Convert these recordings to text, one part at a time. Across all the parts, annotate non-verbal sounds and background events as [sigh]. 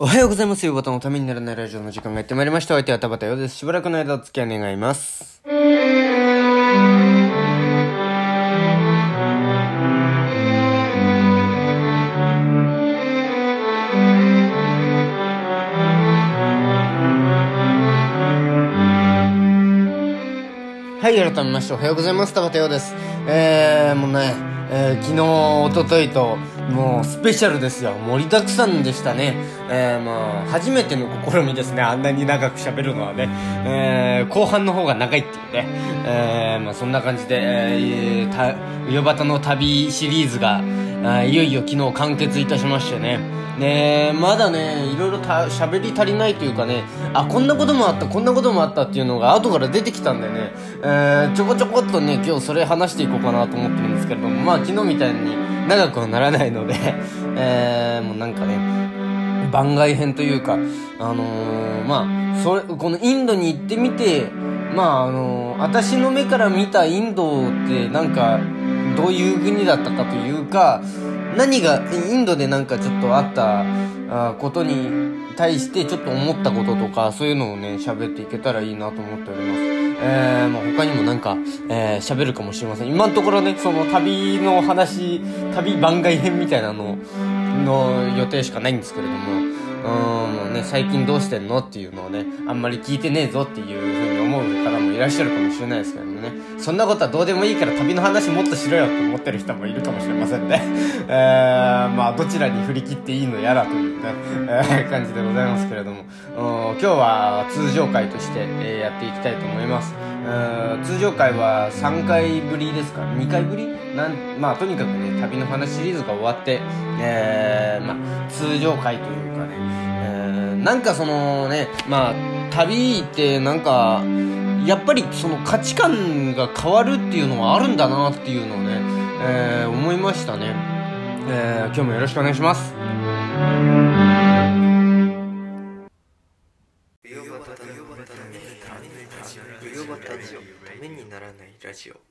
おはようございます。よバタのためにならないラジオの時間がやってまいりました。お相手は田畑ようです。しばらくの間お付き合い願います。はい、改めましておはようございます。田畑ようです。えー、もうね、えー、昨日、おとといと、もうスペシャルですよ。盛りだくさんでしたね。えー、まあ、初めての試みですね。あんなに長く喋るのはね。えー、後半の方が長いっていうね。えー、まあそんな感じで、えー、た、うよばたの旅シリーズが、あいよいよ昨日完結いたしましてね。ねまだね、いろいろ喋り足りないというかね、あ、こんなこともあった、こんなこともあったっていうのが後から出てきたんでね、えー、ちょこちょこっとね、今日それ話していこうかなと思ってるんですけれども、まあ昨日みたいに長くはならないので、[laughs] えー、もうなんかね、番外編というか、あのー、まあ、それ、このインドに行ってみて、まああのー、私の目から見たインドってなんか、どういう国だったかというか、何がインドでなんかちょっとあったあことに対してちょっと思ったこととかそういうのをね喋っていけたらいいなと思っております。えー、まあ、他にもなんか、えー、喋るかもしれません。今のところねその旅の話旅番外編みたいなのの予定しかないんですけれどもうん、ね、最近どうしてんのっていうのをね、あんまり聞いてねえぞっていう風に思ういらっしゃるかもしれないですけどもね、そんなことはどうでもいいから旅の話もっとしろよって思ってる人もいるかもしれませんね。[laughs] えー、まあ、どちらに振り切っていいのやらというね、えー、感じでございますけれども、今日は通常回として、えー、やっていきたいと思います。通常回は3回ぶりですか ?2 回ぶり？なんまあとにかくね旅の話シリーズが終わって、えー、まあ通常回というかね、えー、なんかそのねまあ旅ってなんかやっぱりその価値観が変わるっていうのはあるんだなっていうのをね、えー、思いましたね、えー、今日もよろしくお願いします。ラジオ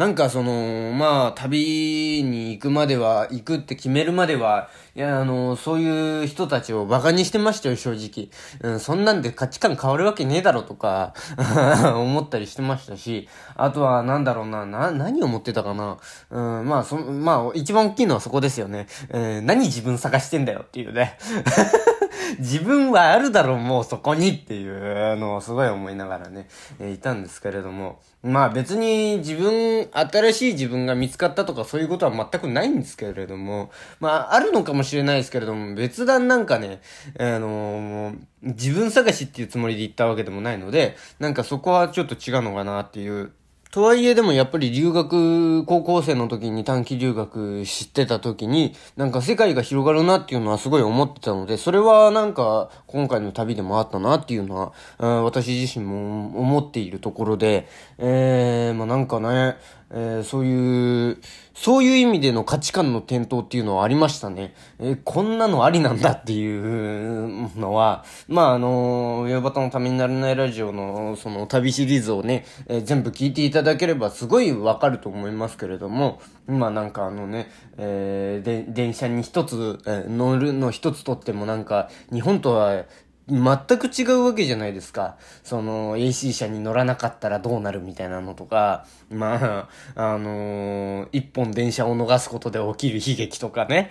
なんかその、まあ、旅に行くまでは、行くって決めるまでは、いや、あの、そういう人たちを馬鹿にしてましたよ、正直。うん、そんなんで価値観変わるわけねえだろとか、[laughs] 思ったりしてましたし、あとは、なんだろうな、な、何を思ってたかな。うん、まあ、そ、まあ、一番大きいのはそこですよね。うん、何自分探してんだよっていうね。[laughs] 自分はあるだろう、もうそこにっていうのをすごい思いながらね、え、いたんですけれども。まあ別に自分、新しい自分が見つかったとかそういうことは全くないんですけれども、まああるのかもしれないですけれども、別段なんかね、あの、自分探しっていうつもりで行ったわけでもないので、なんかそこはちょっと違うのかなっていうとはいえでもやっぱり留学、高校生の時に短期留学知ってた時に、なんか世界が広がるなっていうのはすごい思ってたので、それはなんか今回の旅でもあったなっていうのは、私自身も思っているところで、えー、まあなんかね、えー、そういう、そういう意味での価値観の転倒っていうのはありましたね。えー、こんなのありなんだっていうのは、[laughs] まああの、ヨバタのためにならないラジオのその旅シリーズをね、えー、全部聞いていただければすごいわかると思いますけれども、まなんかあのね、えー、で、電車に一つ、えー、乗るの一つとってもなんか、日本とは全く違うわけじゃないですか。その、AC 車に乗らなかったらどうなるみたいなのとか、まあ、あのー、一本電車を逃すことで起きる悲劇とかね。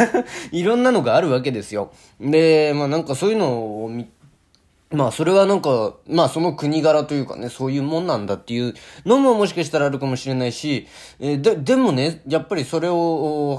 [laughs] いろんなのがあるわけですよ。で、まあなんかそういうのを見てまあそれはなんか、まあその国柄というかね、そういうもんなんだっていうのももしかしたらあるかもしれないし、えー、で、でもね、やっぱりそれを、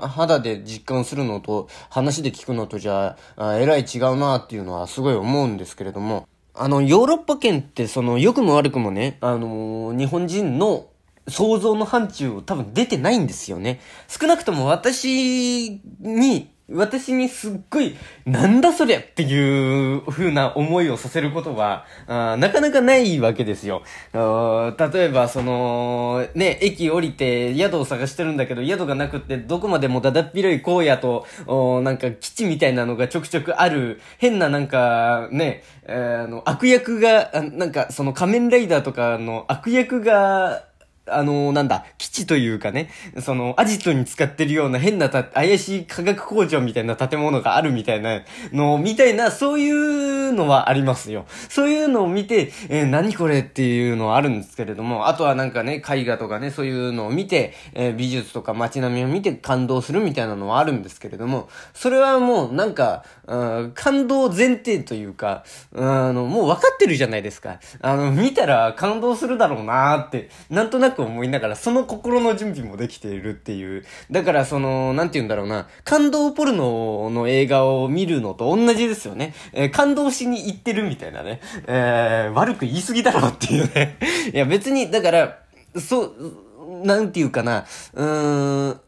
肌で実感するのと、話で聞くのとじゃあ、えらい違うなっていうのはすごい思うんですけれども、あの、ヨーロッパ圏ってその、良くも悪くもね、あのー、日本人の想像の範疇を多分出てないんですよね。少なくとも私に私にすっごい、なんだそりゃっていう風な思いをさせることは、あなかなかないわけですよ。例えば、その、ね、駅降りて宿を探してるんだけど、宿がなくってどこまでもだだっ広い荒野と、なんか基地みたいなのがちょくちょくある、変ななんか、ね、あの、悪役が、なんかその仮面ライダーとかの悪役が、あの、なんだ、基地というかね、その、アジトに使ってるような変なた、怪しい化学工場みたいな建物があるみたいなの、みたいな、そういうのはありますよ。そういうのを見て、えー、何これっていうのはあるんですけれども、あとはなんかね、絵画とかね、そういうのを見て、えー、美術とか街並みを見て感動するみたいなのはあるんですけれども、それはもうなんか、うん、感動前提というか、あの、もう分かってるじゃないですか。あの、見たら感動するだろうなーって、なんとなく思いながら、その心の準備もできているっていう。だから、その、なんて言うんだろうな、感動ポルノの映画を見るのと同じですよね。えー、感動しに行ってるみたいなね。えー、悪く言い過ぎだろうっていうね。いや、別に、だから、そう、なんて言うかな、うーん、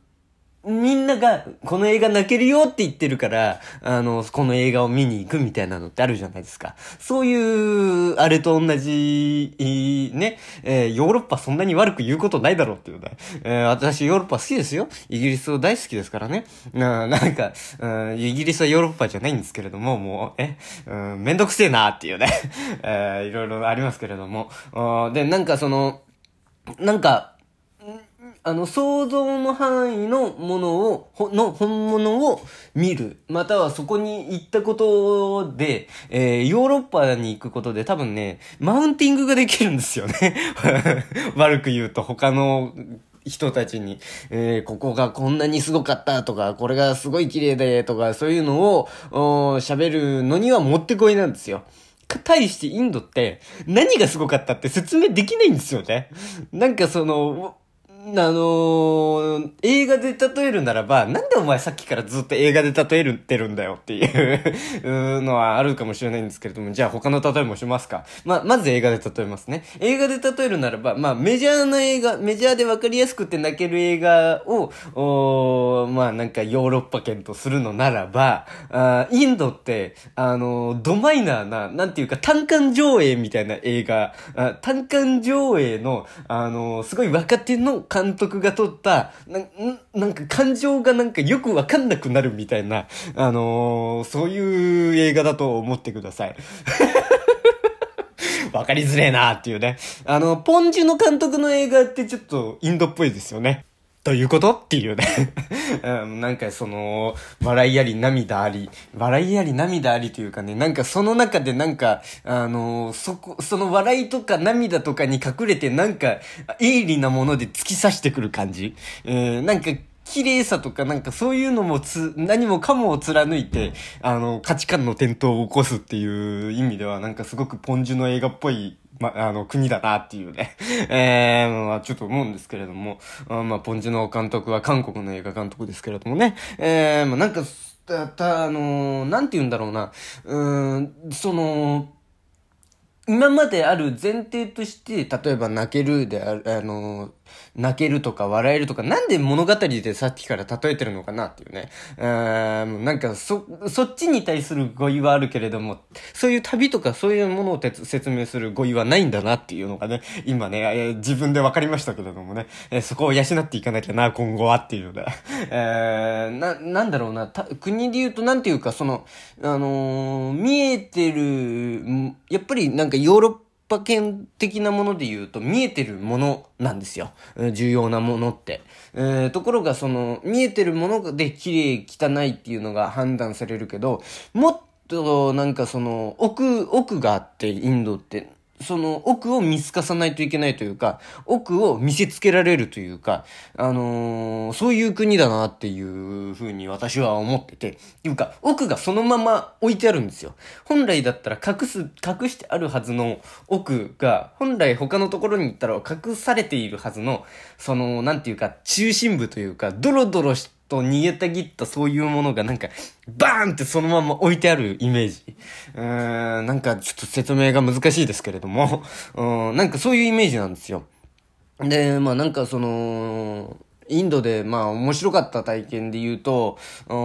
みんなが、この映画泣けるよって言ってるから、あの、この映画を見に行くみたいなのってあるじゃないですか。そういう、あれと同じ、ね、えー、ヨーロッパそんなに悪く言うことないだろうっていうね。えー、私ヨーロッパ好きですよ。イギリス大好きですからね。ななんか、うん、イギリスはヨーロッパじゃないんですけれども、もう、え、うん、めんどくせえなっていうね。[laughs] えー、いろいろありますけれども。で、なんかその、なんか、あの、想像の範囲のものを、ほ、の本物を見る。またはそこに行ったことで、えー、ヨーロッパに行くことで多分ね、マウンティングができるんですよね。[laughs] 悪く言うと他の人たちに、えー、ここがこんなにすごかったとか、これがすごい綺麗でとか、そういうのを、喋るのにはもってこいなんですよ。対してインドって何がすごかったって説明できないんですよね。なんかその、あのー、映画で例えるならば、なんでお前さっきからずっと映画で例えるってるんだよっていうのはあるかもしれないんですけれども、じゃあ他の例えもしますか。ま、まず映画で例えますね。映画で例えるならば、まあ、メジャーな映画、メジャーでわかりやすくて泣ける映画を、おまあ、なんかヨーロッパ圏とするのならば、あインドって、あのドマイナーな、なんていうか単館上映みたいな映画、あ単館上映の、あのすごい若手の監監督が撮った、な、なんか感情がなんかよくわかんなくなるみたいな、あのー、そういう映画だと思ってください。[laughs] わかりづれえなっていうね。あの、ポンジュの監督の映画ってちょっとインドっぽいですよね。どういうこと？っていうね [laughs] うん。なんかその、笑いあり涙あり、笑いあり涙ありというかね、なんかその中でなんか、あのー、そこ、その笑いとか涙とかに隠れてなんか、鋭利なもので突き刺してくる感じ。うん、なんか、綺麗さとかなんかそういうのもつ、何もかもを貫いて、あの、価値観の転倒を起こすっていう意味ではなんかすごくポンジュの映画っぽいま、あの、国だなっていうね。[laughs] えー、まあ、ちょっと思うんですけれども、あまあ、ポンジの監督は韓国の映画監督ですけれどもね。えー、まあ、なんか、た、た、あのー、なんて言うんだろうな。うん、その、今まである前提として、例えば泣けるである、あのー、泣けるとか笑えるとか、なんで物語でさっきから例えてるのかなっていうね。うん、なんかそ、そっちに対する語彙はあるけれども、そういう旅とかそういうものを説明する語彙はないんだなっていうのがね、今ね、えー、自分で分かりましたけれどもね、えー、そこを養っていかなきゃな、今後はっていうので。えー、な、なんだろうな、国で言うとなんていうか、その、あのー、見えてる、やっぱりなんかヨーロッパパ圏的なもので言うと見えてるものなんですよ。重要なものって。えー、ところがその見えてるもので綺麗汚いっていうのが判断されるけど、もっとなんかその奥、奥があってインドってその奥を見透かさないといけないというか、奥を見せつけられるというか、あのー、そういう国だなっていうふうに私は思ってて、っていうか、奥がそのまま置いてあるんですよ。本来だったら隠す、隠してあるはずの奥が、本来他のところに行ったら隠されているはずの、その、なんていうか、中心部というか、ドロドロして、と逃げたぎったそういうものがなんか、バーンってそのまま置いてあるイメージ。うーん、なんかちょっと説明が難しいですけれども、[laughs] うん、なんかそういうイメージなんですよ。で、まあなんかその、インドで、まあ、面白かった体験で言うと、うん、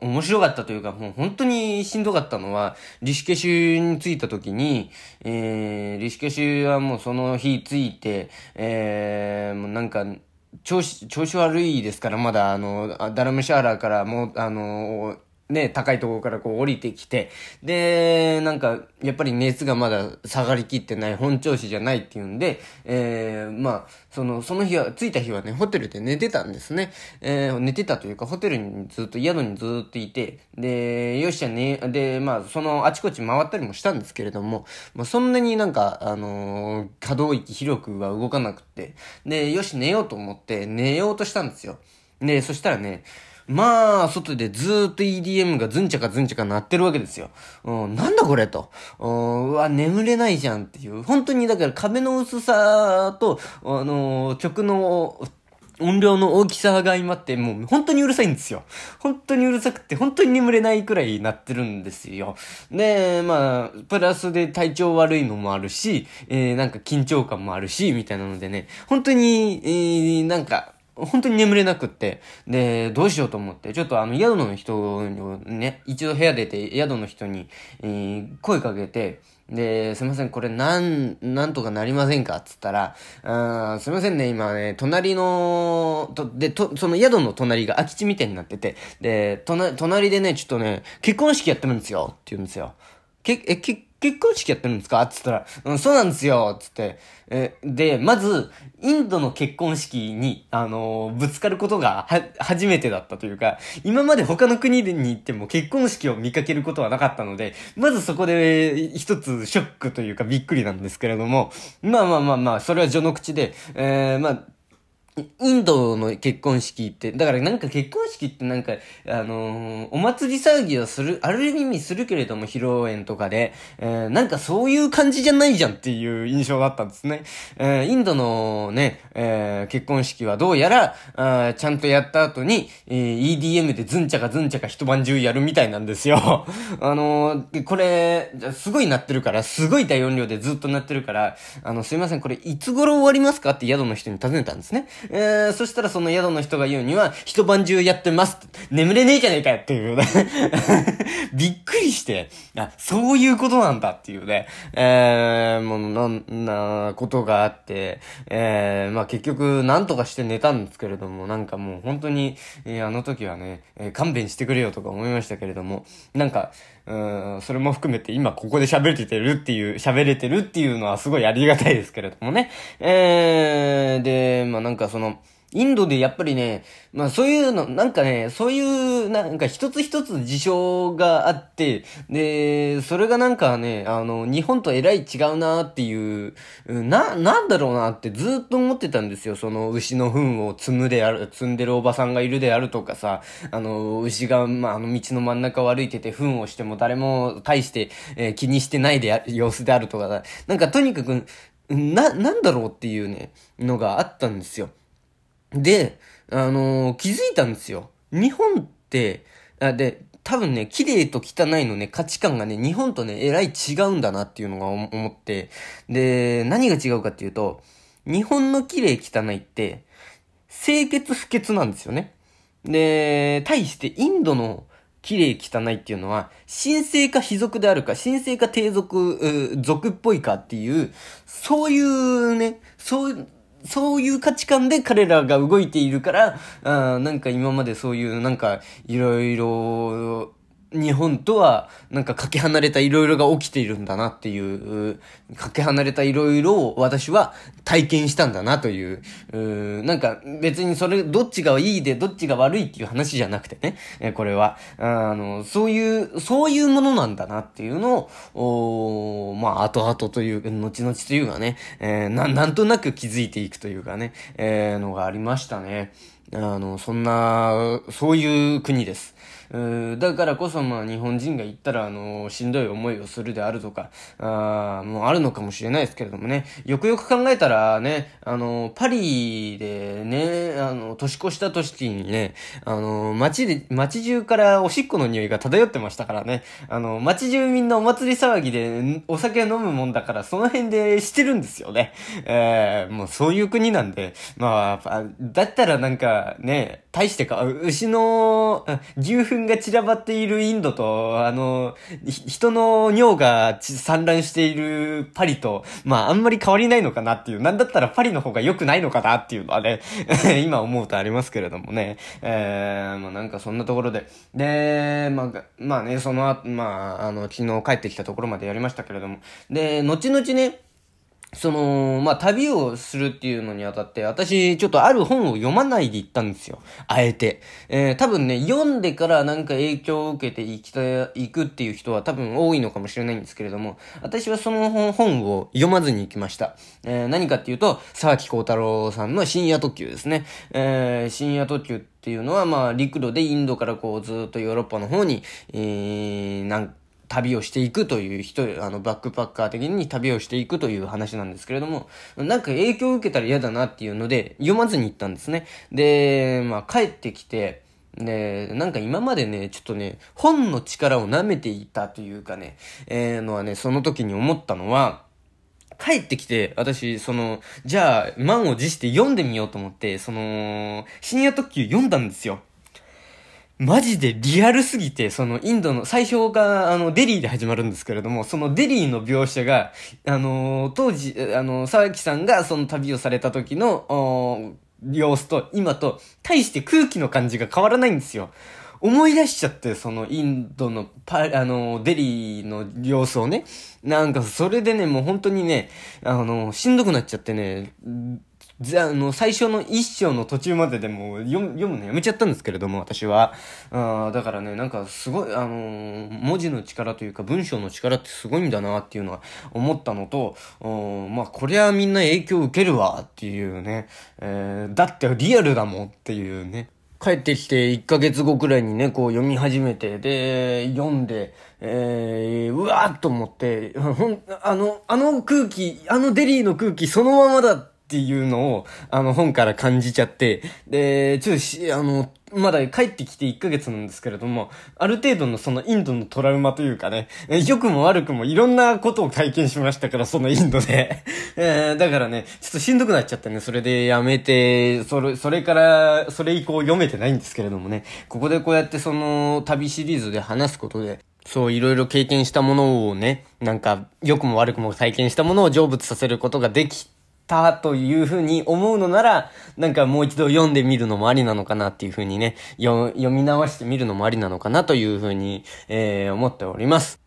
面白かったというか、もう本当にしんどかったのは、リシケシュに着いた時に、えー、リシケシュはもうその日着いて、えー、もうなんか、調子、調子悪いですから、まだ、あの、ダルムシャーラーからもう、あの、ね、高いところからこう降りてきて、で、なんか、やっぱり熱がまだ下がりきってない、本調子じゃないっていうんで、えー、まあ、その、その日は、着いた日はね、ホテルで寝てたんですね。えー、寝てたというか、ホテルにずっと、宿にずっといて、で、よっしゃね、で、まあ、その、あちこち回ったりもしたんですけれども、まあ、そんなになんか、あのー、可動域広くは動かなくて、で、よし、寝ようと思って、寝ようとしたんですよ。で、そしたらね、まあ、外でずーっと EDM がズンチャカズンチャカ鳴ってるわけですよ。うん、なんだこれと。うん、うわ、眠れないじゃんっていう。本当にだから壁の薄さと、あのー、曲の、音量の大きさが相まって、もう本当にうるさいんですよ。本当にうるさくて、本当に眠れないくらいなってるんですよ。で、まあ、プラスで体調悪いのもあるし、えー、なんか緊張感もあるし、みたいなのでね、本当に、えー、なんか、本当に眠れなくって。で、どうしようと思って、ちょっとあの、宿の人にね、一度部屋出て、宿の人に、えー、声かけて、で、すいません、これなん、なんとかなりませんか？っつったら、あすいませんね、今ね、隣の、と、で、と、その宿の隣が空き地みたいになってて、で、隣、隣でね、ちょっとね、結婚式やってるんですよ、って言うんですよ。け、え、け、結婚式やってるんですか？つったら、うん、そうなんですよつって。え、で、まず、インドの結婚式に、あのー、ぶつかることが、は、初めてだったというか、今まで他の国に行っても結婚式を見かけることはなかったので、まずそこで、一つショックというかびっくりなんですけれども、まあまあまあまあ、それは序の口で、えー、まあ、インドの結婚式って、だからなんか結婚式ってなんか、あのー、お祭り騒ぎをする、ある意味するけれども、披露宴とかで、えー、なんかそういう感じじゃないじゃんっていう印象だったんですね。えー、インドのね、え、結婚式はどうやら、あちゃんとやった後に、え、EDM でズンチャカズンチャカ一晩中やるみたいなんですよ。[laughs] あの、これ、すごい鳴ってるから、すごい大音量でずっと鳴ってるから、あの、すいません、これいつ頃終わりますかって宿の人に尋ねたんですね。えー、そしたらその宿の人が言うには、一晩中やってます眠れねえじゃねえかよっていうね。[laughs] びっくりして、あ、そういうことなんだっていうね、えー、もう、な、な、ことがあって、えー、まあ結局、なんとかして寝たんですけれども、なんかもう本当に、えー、あの時はね、えー、勘弁してくれよとか思いましたけれども、なんか、うん、それも含めて今ここで喋れてるっていう、喋れてるっていうのはすごいありがたいですけれどもね。えー、で、まあなんかその、インドでやっぱりね、まあそういうの、なんかね、そういう、なんか一つ一つ事象があって、で、それがなんかね、あの、日本とえらい違うなっていう、な、なんだろうなってずっと思ってたんですよ。その牛の糞を積むである、積んでるおばさんがいるであるとかさ、あの、牛が、まあ、あの道の真ん中を歩いてて糞をしても誰も大して、えー、気にしてないで様子であるとかさ、なんかとにかく、な、なんだろうっていうね、のがあったんですよ。で、あのー、気づいたんですよ。日本って、あで、多分ね、綺麗と汚いのね、価値観がね、日本とね、えらい違うんだなっていうのが思って、で、何が違うかっていうと、日本の綺麗汚いって、清潔不潔なんですよね。で、対してインドの綺麗汚いっていうのは、神聖か非属であるか、神聖か低属、属っぽいかっていう、そういうね、そういう、そういう価値観で彼らが動いているから、あなんか今までそういうなんかいろいろ日本とは、なんかかけ離れた色々が起きているんだなっていう、かけ離れた色々を私は体験したんだなという、うなんか別にそれ、どっちがいいでどっちが悪いっていう話じゃなくてね、えこれは、あの、そういう、そういうものなんだなっていうのを、おまあ、後々という、後々というかね、えー、な、なんとなく気づいていくというかね、えー、のがありましたね。あの、そんな、そういう国です。だからこそまあ日本人が行ったらあの、しんどい思いをするであるとか、ああもうあるのかもしれないですけれどもね、よくよく考えたらね、あの、パリでね、あの、年越した年にね、あの、街で、街中からおしっこの匂いが漂ってましたからね、あの、街中みんなお祭り騒ぎでお酒飲むもんだからその辺でしてるんですよね。えー、もうそういう国なんで、まあ、だったらなんかね、大してか、牛の、牛糞糞が散らばっているインドと、あの、人の尿が散乱しているパリと、まああんまり変わりないのかなっていう、なんだったらパリの方が良くないのかなっていうのはね、[laughs] 今思うとありますけれどもね。えー、まあなんかそんなところで。で、まあ、まあね、その後、まあ、あの、昨日帰ってきたところまでやりましたけれども。で、後々ね、その、まあ、旅をするっていうのにあたって、私、ちょっとある本を読まないで行ったんですよ。あえて。えー、多分ね、読んでからなんか影響を受けて行きた、行くっていう人は多分多いのかもしれないんですけれども、私はその本を読まずに行きました。えー、何かっていうと、沢木幸太郎さんの深夜特急ですね。えー、深夜特急っていうのは、まあ、陸路でインドからこう、ずっとヨーロッパの方に、えー、なんか旅をしていくという人、あの、バックパッカー的に旅をしていくという話なんですけれども、なんか影響を受けたら嫌だなっていうので、読まずに行ったんですね。で、まあ、帰ってきて、で、なんか今までね、ちょっとね、本の力を舐めていたというかね、えー、のはね、その時に思ったのは、帰ってきて、私、その、じゃあ、満を持して読んでみようと思って、その、深夜特急読んだんですよ。マジでリアルすぎて、そのインドの、最初があのデリーで始まるんですけれども、そのデリーの描写が、あのー、当時、あのー、沢木さんがその旅をされた時の、様子と今と、対して空気の感じが変わらないんですよ。思い出しちゃって、そのインドのパ、あの、デリーの様子をね。なんか、それでね、もう本当にね、あの、しんどくなっちゃってね、あの、最初の一章の途中まででも読読むのやめちゃったんですけれども、私は。あだからね、なんかすごい、あのー、文字の力というか文章の力ってすごいんだなっていうのは思ったのと、まあ、こりゃみんな影響受けるわっていうね、えー、だってリアルだもんっていうね。帰ってきて1ヶ月後くらいにね、こう読み始めて、で、読んで、えー、うわーっと思って、ほん、あの、あの空気、あのデリーの空気そのままだっていうのを、あの、本から感じちゃって、で、ちょっとし、あの、まだ帰ってきて1ヶ月なんですけれども、ある程度のそのインドのトラウマというかね、良くも悪くもいろんなことを体験しましたから、そのインドで。えー、だからね、ちょっとしんどくなっちゃってね、それでやめて、それ、それから、それ以降読めてないんですけれどもね、ここでこうやってその旅シリーズで話すことで、そう、いろいろ経験したものをね、なんか、良くも悪くも体験したものを成仏させることができたというふうに思うのなら、なんかもう一度読んでみるのもありなのかなっていうふうにね、読み直してみるのもありなのかなというふうに、えー、思っております。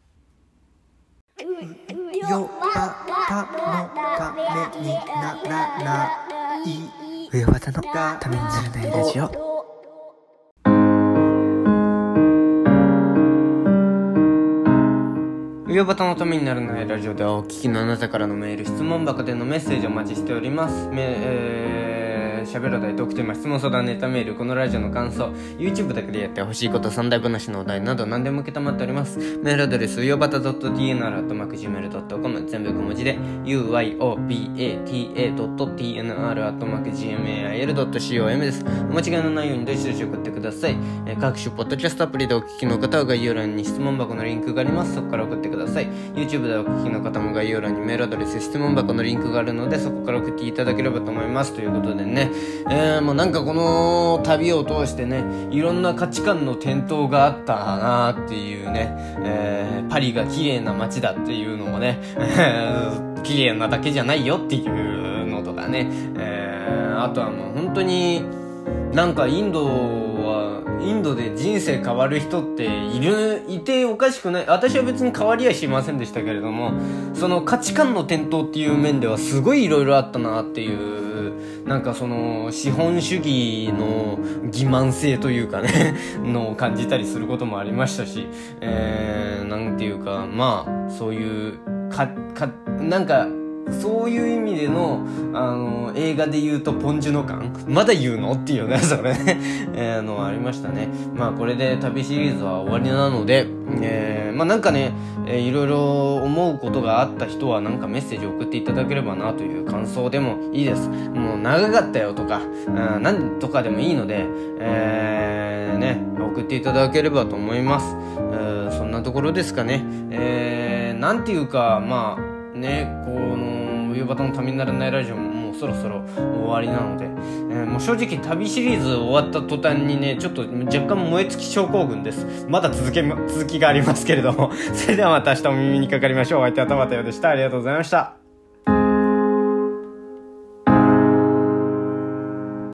よばたのためにならない。上技のためにならないラジオ。冬バタのためにならないラジオではお聞きのあなたからのメール、質問箱でのメッセージをお待ちしております。めえー喋るお題、トークテーマ、質問相談、ネタメール、このラジオの感想、YouTube だけでやってほしいこと、三大話のお題など何でも受けたまっております。メールアドレス、よばた .tnr.gmail.com 全部小文字で、uyobata.tnr.gmail.com です。お間違いのないようにどしどし送ってください。えー、各種ポッドキャストアプリでお聞きの方は概要欄に質問箱のリンクがあります。そこから送ってください。YouTube でお聞きの方も概要欄にメールアドレス、質問箱のリンクがあるので、そこから送っていただければと思います。ということでね、えー、もうなんかこの旅を通してね、いろんな価値観の転倒があったなっていうね、えー、パリが綺麗な街だっていうのもね、[laughs] 綺麗なだけじゃないよっていうのとかね、えー、あとはもう本当になんかインドは、インドで人生変わる人っている、いておかしくない。私は別に変わりはしませんでしたけれども、その価値観の転倒っていう面ではすごい色々あったなっていうなんかその資本主義の欺瞞性というかね [laughs] のを感じたりすることもありましたし、えー、なんていうか、まあ、そういう、か、か、なんか、そういう意味での、あの、映画で言うとポンジュの感まだ言うの？っていうね、[laughs] それね、えー、のありましたね。まあこれで旅シリーズは終わりなので、えー、まあなんかね、えー、いろいろ思うことがあった人はなんかメッセージ送っていただければなという感想でもいいです。もう長かったよとか、うん、なんとかでもいいので、えー、ね、送っていただければと思います。えー、そんなところですかね。えー、なんていうか、まあ、ね、この、冬バタのためにならないラジオももうそろそろ終わりなので、えー、もう正直旅シリーズ終わった途端にねちょっと若干燃え尽き症候群です。まだ続け続きがありますけれども。[laughs] それではまた明日お耳にかかりましょう。お相手は田畑でした。ありがとうございました。